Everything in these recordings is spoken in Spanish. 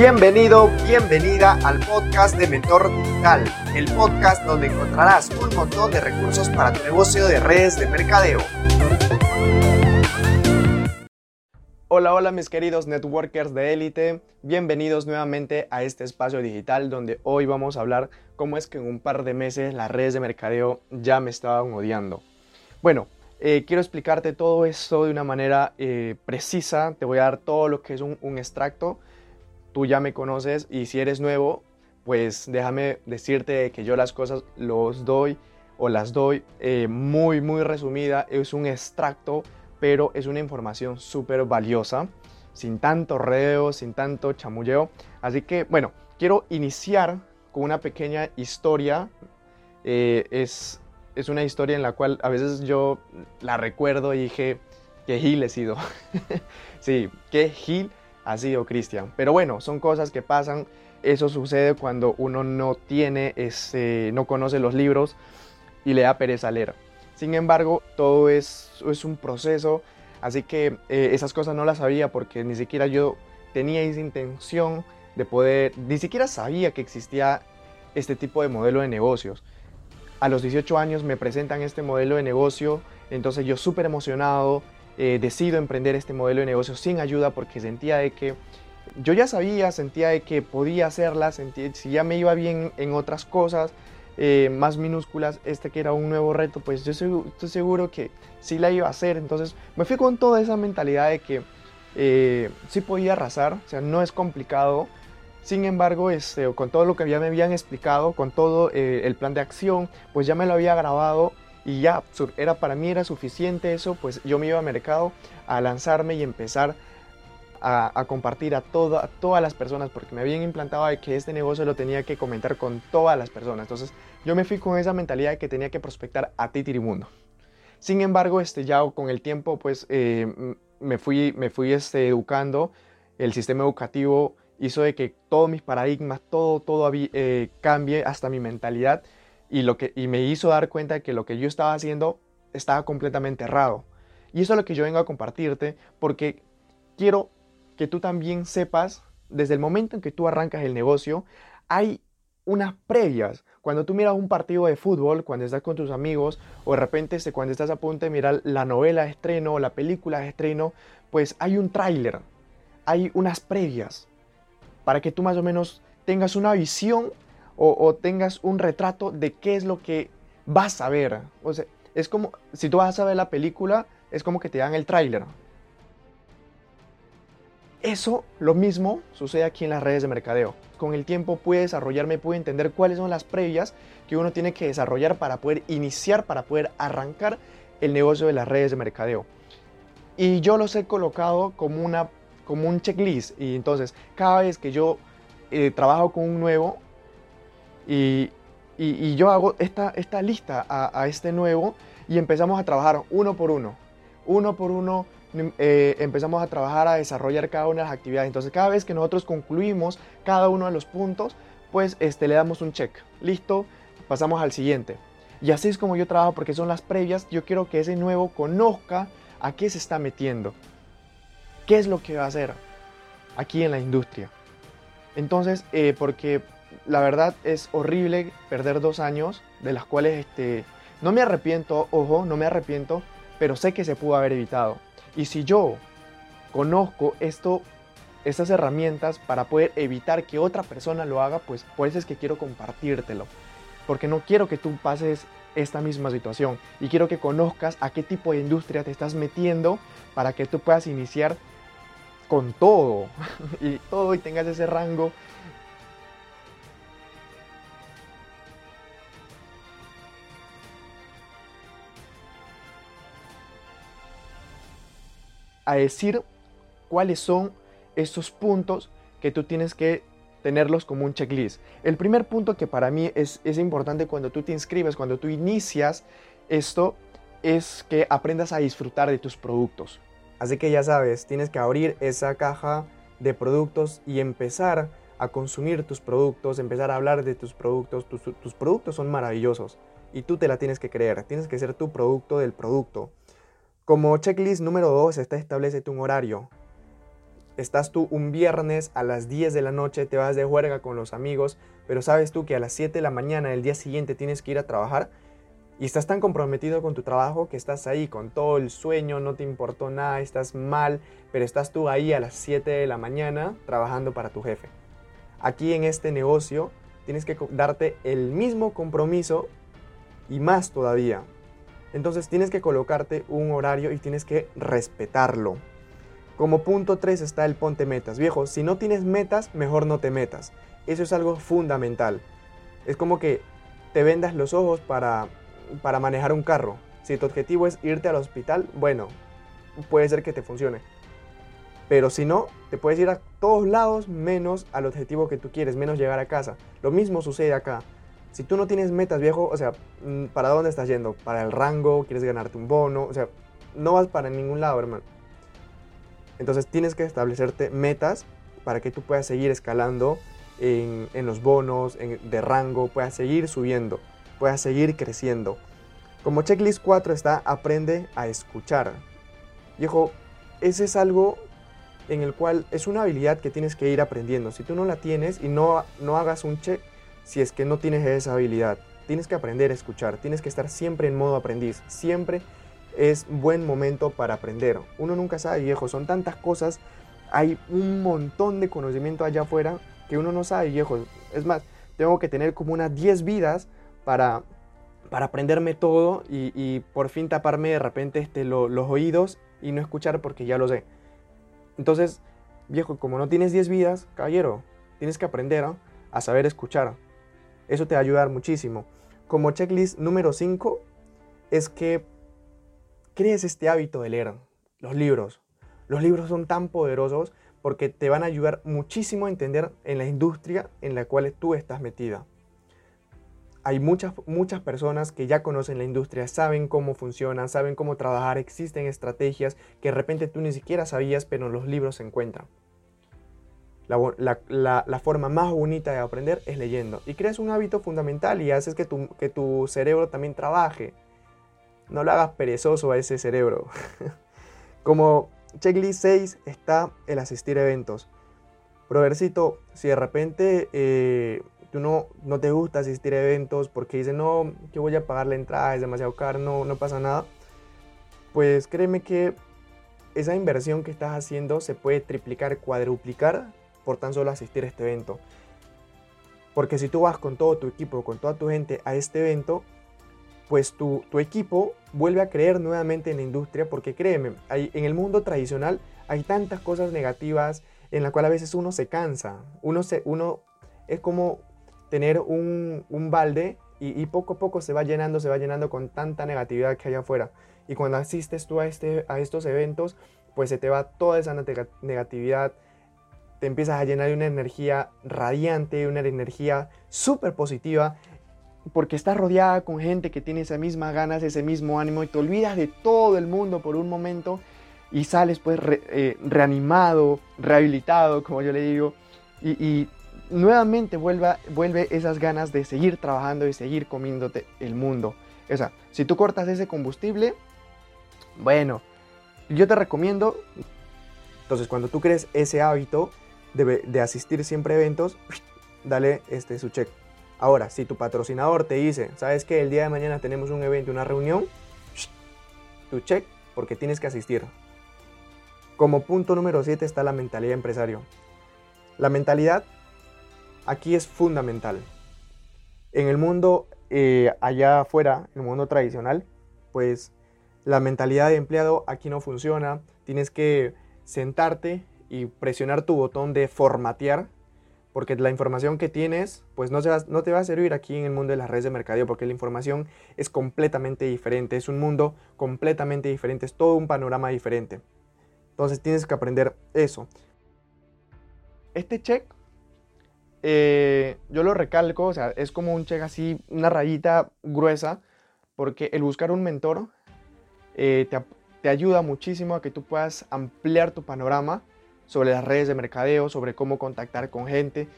Bienvenido, bienvenida al podcast de Mentor Digital, el podcast donde encontrarás un montón de recursos para tu negocio de redes de mercadeo. Hola, hola mis queridos networkers de élite, bienvenidos nuevamente a este espacio digital donde hoy vamos a hablar cómo es que en un par de meses las redes de mercadeo ya me estaban odiando. Bueno, eh, quiero explicarte todo esto de una manera eh, precisa, te voy a dar todo lo que es un, un extracto tú ya me conoces y si eres nuevo, pues déjame decirte que yo las cosas los doy o las doy eh, muy, muy resumida. Es un extracto, pero es una información súper valiosa, sin tanto reo, sin tanto chamulleo. Así que, bueno, quiero iniciar con una pequeña historia. Eh, es, es una historia en la cual a veces yo la recuerdo y dije, que Gil he sido. sí, que Gil ha sido Cristian. Pero bueno, son cosas que pasan. Eso sucede cuando uno no tiene, ese, no conoce los libros y le da pereza leer. Sin embargo, todo es, es un proceso, así que eh, esas cosas no las sabía porque ni siquiera yo tenía esa intención de poder, ni siquiera sabía que existía este tipo de modelo de negocios. A los 18 años me presentan este modelo de negocio, entonces yo súper emocionado, eh, decido emprender este modelo de negocio sin ayuda porque sentía de que yo ya sabía, sentía de que podía hacerla, sentía, si ya me iba bien en otras cosas eh, más minúsculas, este que era un nuevo reto, pues yo estoy seguro que sí la iba a hacer. Entonces me fui con toda esa mentalidad de que eh, sí podía arrasar, o sea, no es complicado. Sin embargo, este, con todo lo que ya me habían explicado, con todo el plan de acción, pues ya me lo había grabado y ya era para mí era suficiente eso, pues yo me iba al mercado a lanzarme y empezar a, compartir a, todas las personas porque me habían implantado de que este negocio lo tenía que comentar con todas las personas. Entonces yo me fui con esa mentalidad de que tenía que prospectar a ti Tirimundo. Sin embargo, este, ya con el tiempo pues eh, me fui, me fui este, educando, el sistema educativo hizo de que todos mis paradigmas, todo, todo eh, cambie, hasta mi mentalidad y, lo que, y me hizo dar cuenta de que lo que yo estaba haciendo estaba completamente errado. Y eso es lo que yo vengo a compartirte porque quiero que tú también sepas, desde el momento en que tú arrancas el negocio, hay unas previas. Cuando tú miras un partido de fútbol, cuando estás con tus amigos, o de repente cuando estás a punto de mirar la novela de estreno o la película de estreno, pues hay un tráiler, hay unas previas, para que tú más o menos tengas una visión o, tengas un retrato de qué es lo que vas a ver. O sea, es como, si tú vas a ver la película, es como que te dan el tráiler. Eso, lo mismo, sucede aquí en las redes de mercadeo. Con el tiempo pude desarrollarme, pude entender cuáles son las previas que uno tiene que desarrollar para poder iniciar, para poder arrancar el negocio de las redes de mercadeo. Y yo los he colocado como, una, como un checklist. Y entonces, cada vez que yo eh, trabajo con un nuevo, y, yo hago esta, esta lista a, este nuevo y empezamos a trabajar uno por uno. Uno por uno eh, empezamos a trabajar a desarrollar cada una de las actividades. Entonces cada vez que nosotros concluimos cada uno de los puntos, pues este, le damos un check. Listo, pasamos al siguiente. Y así es como yo trabajo porque son las previas. Yo quiero que ese nuevo conozca a qué se está metiendo. ¿Qué es lo que va a hacer aquí en la industria? Entonces, eh, porque la verdad es horrible perder dos años, de las cuales este, no me arrepiento, ojo, no me arrepiento, pero sé que se pudo haber evitado. Y si yo conozco esto, estas herramientas para poder evitar que otra persona lo haga, pues por eso es que quiero compartírtelo. Porque no quiero que tú pases esta misma situación y quiero que conozcas a qué tipo de industria te estás metiendo para que tú puedas iniciar con todo y todo y tengas ese rango a decir cuáles son estos puntos que tú tienes que tenerlos como un checklist. El primer punto que para mí es, es importante cuando tú te inscribes, cuando tú inicias esto, es que aprendas a disfrutar de tus productos. Así que ya sabes, tienes que abrir esa caja de productos y empezar a consumir tus productos, empezar a hablar de tus productos. Tus, tus productos son maravillosos y tú te la tienes que creer. Tienes que ser tu producto del producto. Como checklist número 2 está establecete un horario. estás tú un viernes a las 10 de la noche, te vas de juerga con los amigos, pero sabes tú que a las 7 de la mañana del día siguiente tienes que ir a trabajar y estás tan comprometido con tu trabajo que estás ahí con todo el sueño, no te importó nada, estás mal, pero estás tú ahí a las 7 de la mañana trabajando para tu jefe. Aquí en este negocio tienes que darte el mismo compromiso y más todavía. Entonces tienes que colocarte un horario y tienes que respetarlo. Como punto 3 está el ponte metas. Viejo, si no tienes metas, mejor no te metas. Eso es algo fundamental. Es como que te vendas los ojos para, para manejar un carro. Si tu objetivo es irte al hospital, bueno, puede ser que te funcione. Pero si no, te puedes ir a todos lados menos al objetivo que tú quieres, menos llegar a casa. Lo mismo sucede acá. Si tú no tienes metas, viejo, o sea, mm, ¿para dónde estás yendo? ¿Para el rango? ¿Quieres ganarte un bono? O sea, no vas para ningún lado, hermano. Entonces tienes que establecerte metas para que tú puedas seguir escalando en, los bonos, de rango, puedas seguir subiendo, puedas seguir creciendo. Como checklist 4 está aprende a escuchar. Viejo, ese es algo en el cual es una habilidad que tienes que ir aprendiendo. Si tú no la tienes y no, no hagas un check, si es que no tienes esa habilidad, tienes que aprender a escuchar, tienes que estar siempre en modo aprendiz, siempre es buen momento para aprender. Uno nunca sabe, viejo, son tantas cosas, hay un montón de conocimiento allá afuera que uno no sabe, viejo. Es más, tengo que tener como unas 10 vidas para, para aprenderme todo y, por fin taparme de repente este, los oídos y no escuchar porque ya lo sé. Entonces, viejo, como no tienes 10 vidas, caballero, tienes que aprender a saber escuchar. Eso te va a ayudar muchísimo. Como checklist número 5 es que crees este hábito de leer los libros. Los libros son tan poderosos porque te van a ayudar muchísimo a entender en la industria en la cual tú estás metida. Hay muchas, muchas personas que ya conocen la industria, saben cómo funciona, saben cómo trabajar, existen estrategias que de repente tú ni siquiera sabías, pero en los libros se encuentran. La, forma más bonita de aprender es leyendo. Y creas un hábito fundamental y haces que tu, que tu cerebro también trabaje. No lo hagas perezoso a ese cerebro. Como checklist 6 está el asistir a eventos. Proversito, si de repente eh, tú no, no te gusta asistir a eventos porque dices, no, que voy a pagar la entrada, es demasiado caro, no, no pasa nada, pues créeme que esa inversión que estás haciendo se puede triplicar, cuadruplicar por tan solo asistir a este evento. Porque si tú vas con todo tu equipo, con toda tu gente a este evento, pues tu, equipo vuelve a creer nuevamente en la industria, porque créeme, hay, en el mundo tradicional hay tantas cosas negativas en la cual a veces uno se cansa, uno, se, uno es como tener un, balde y, poco a poco se va llenando, se va llenando con tanta negatividad que hay afuera. Y cuando asistes tú a, este, a estos eventos, pues se te va toda esa negatividad, te empiezas a llenar de una energía radiante, una energía súper positiva porque estás rodeada con gente que tiene esas mismas ganas, ese mismo ánimo y te olvidas de todo el mundo por un momento y sales pues eh, reanimado, rehabilitado, como yo le digo, y, nuevamente vuelve, vuelve esas ganas de seguir trabajando y seguir comiéndote el mundo. O sea, si tú cortas ese combustible, bueno, yo te recomiendo, entonces cuando tú crees ese hábito de, de asistir siempre a eventos, dale este, su check. Ahora, si tu patrocinador te dice, sabes que el día de mañana tenemos un evento, una reunión, tu check porque tienes que asistir. Como punto número 7 está la mentalidad empresario. La mentalidad aquí es fundamental. En el mundo eh, allá afuera, en el mundo tradicional, pues la mentalidad de empleado aquí no funciona. Tienes que sentarte y presionar tu botón de formatear porque la información que tienes, pues no, te va a servir aquí en el mundo de las redes de mercadeo, porque la información es completamente diferente, es un mundo completamente diferente, es todo un panorama diferente. Entonces tienes que aprender eso. Este check, eh, yo lo recalco, o sea, es como un check así, una rayita gruesa, porque el buscar un mentor eh, te ayuda muchísimo a que tú puedas ampliar tu panorama sobre las redes de mercadeo, sobre cómo contactar con gente.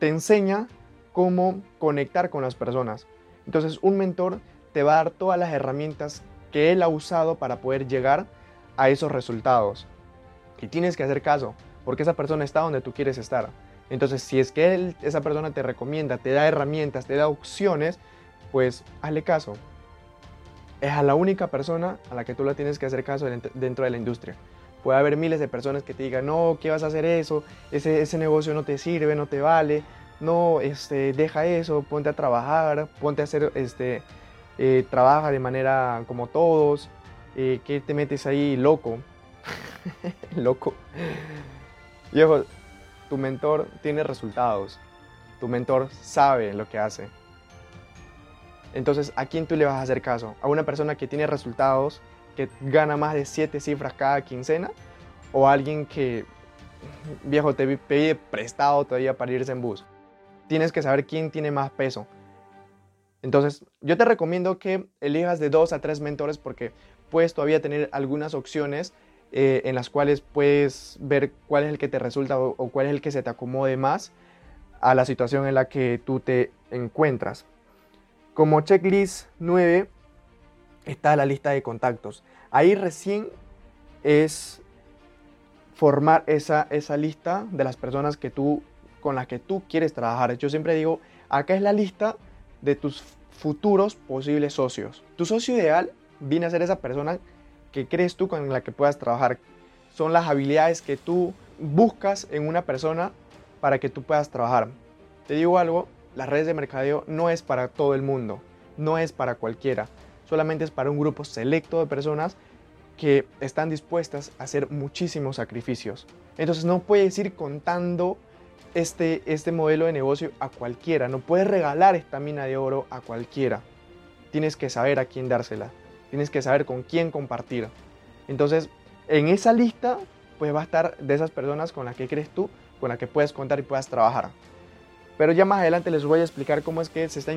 Te enseña cómo conectar con las personas. Entonces un mentor te va a dar todas las herramientas que él ha usado para poder llegar a esos resultados. Y tienes que hacer caso, porque esa persona está donde tú quieres estar. Entonces, si es que esa persona te recomienda, te da herramientas, te da opciones, pues hazle caso. Es a la única persona a la que tú le tienes que hacer caso dentro de la industria. Puede haber miles de personas que te digan, no, ¿qué vas a hacer eso? Ese, ese negocio no te sirve, no te vale. No, este, deja eso, ponte a trabajar, ponte a hacer, este, eh, trabaja de manera como todos. Eh, ¿Qué te metes ahí loco? loco. Viejo, tu mentor tiene resultados. Tu mentor sabe lo que hace. Entonces, ¿a quién tú le vas a hacer caso? ¿A una persona que tiene resultados, que gana más de 7 cifras cada quincena? ¿O alguien que, viejo, te pide prestado todavía para irse en bus? Tienes que saber quién tiene más peso. Entonces, yo te recomiendo que elijas de dos a tres mentores porque puedes todavía tener algunas opciones eh, en las cuales puedes ver cuál es el que te resulta o, cuál es el que se te acomode más a la situación en la que tú te encuentras. Como checklist 9 está la lista de contactos. Ahí recién es formar esa, esa lista de las personas que tú, con las que tú quieres trabajar. Yo siempre digo, acá es la lista de tus futuros posibles socios. Tu socio ideal viene a ser esa persona que crees tú con la que puedas trabajar. Son las habilidades que tú buscas en una persona para que tú puedas trabajar. Te digo algo, las redes de mercadeo no es para todo el mundo, no es para cualquiera, solamente es para un grupo selecto de personas que están dispuestas a hacer muchísimos sacrificios. Entonces no puedes ir contando este, este modelo de negocio a cualquiera, no puedes regalar esta mina de oro a cualquiera. Tienes que saber a quién dársela. Tienes que saber con quién compartir. Entonces, en esa lista, pues va a estar de esas personas con las que crees tú, con las que puedes contar y puedas trabajar. Pero ya más adelante les voy a explicar cómo es que se está,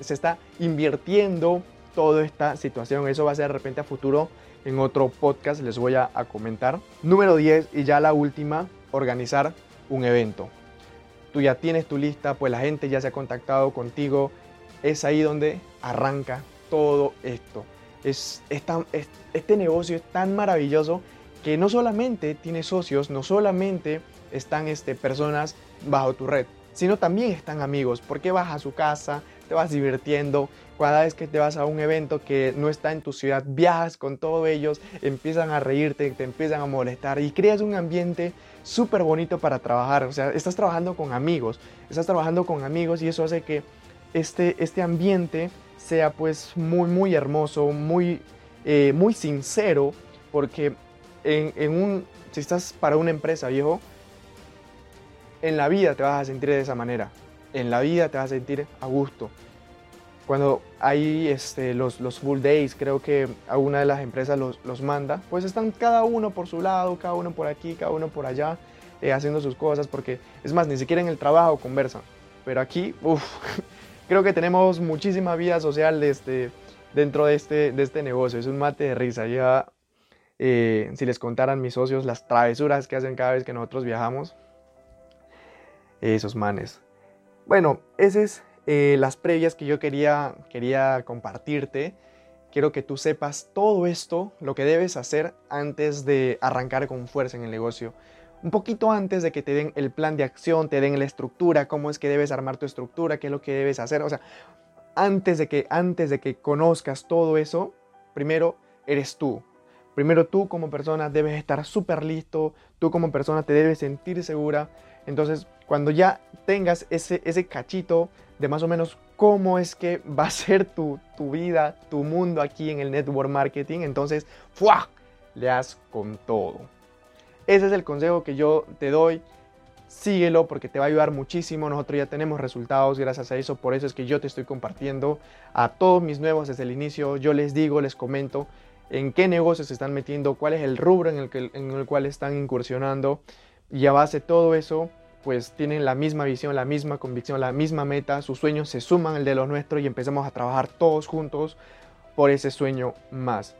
se está invirtiendo toda esta situación. Eso va a ser de repente a futuro en otro podcast, les voy a, comentar. Número 10 y ya la última, organizar un evento. Tú ya tienes tu lista, pues la gente ya se ha contactado contigo. Es ahí donde arranca todo esto es, este negocio es tan maravilloso que no solamente tiene socios, no solamente están este, personas bajo tu red, sino también están amigos, porque vas a su casa, te vas divirtiendo, cada vez que te vas a un evento que no está en tu ciudad, viajas con todos ellos, empiezan a reírte, te empiezan a molestar y creas un ambiente súper bonito para trabajar, o sea, estás trabajando con amigos, estás trabajando con amigos y eso hace que este, este ambiente sea pues muy, muy hermoso, muy, eh, muy sincero, porque en, un, si estás para una empresa, viejo, en la vida te vas a sentir de esa manera, en la vida te vas a sentir a gusto. Cuando hay este, los, full days, creo que alguna de las empresas los, manda, pues están cada uno por su lado, cada uno por aquí, cada uno por allá, eh, haciendo sus cosas, porque es más, ni siquiera en el trabajo conversan. Pero aquí, uff, creo que tenemos muchísima vida social este, dentro de este, de este negocio. Es un mate de risa. Ya, eh, si les contaran mis socios las travesuras que hacen cada vez que nosotros viajamos, esos manes. Bueno, esas es eh, las previas que yo quería, quería compartirte. Quiero que tú sepas todo esto, lo que debes hacer antes de arrancar con fuerza en el negocio un poquito antes de que te den el plan de acción, te den la estructura, cómo es que debes armar tu estructura, qué es lo que debes hacer. O sea, antes de que, antes de que conozcas todo eso, primero eres tú. Primero tú como persona debes estar súper listo, tú como persona te debes sentir segura. Entonces, cuando ya tengas ese, ese cachito de más o menos cómo es que va a ser tu, tu vida, tu mundo aquí en el network marketing, entonces, ¡fua! Le das con todo. Ese es el consejo que yo te doy. Síguelo porque te va a ayudar muchísimo. Nosotros ya tenemos resultados gracias a eso. Por eso es que yo te estoy compartiendo a todos mis nuevos desde el inicio. Yo les digo, les comento en qué negocios se están metiendo, cuál es el rubro en el, que, en el cual están incursionando. Y a base de todo eso, pues tienen la misma visión, la misma convicción, la misma meta. Sus sueños se suman al de los nuestros y empezamos a trabajar todos juntos por ese sueño más.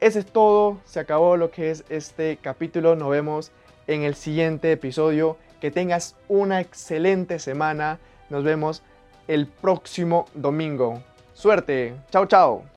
Ese es todo, se acabó lo que es este capítulo, nos vemos en el siguiente episodio, que tengas una excelente semana, nos vemos el próximo domingo. Suerte, chao chao.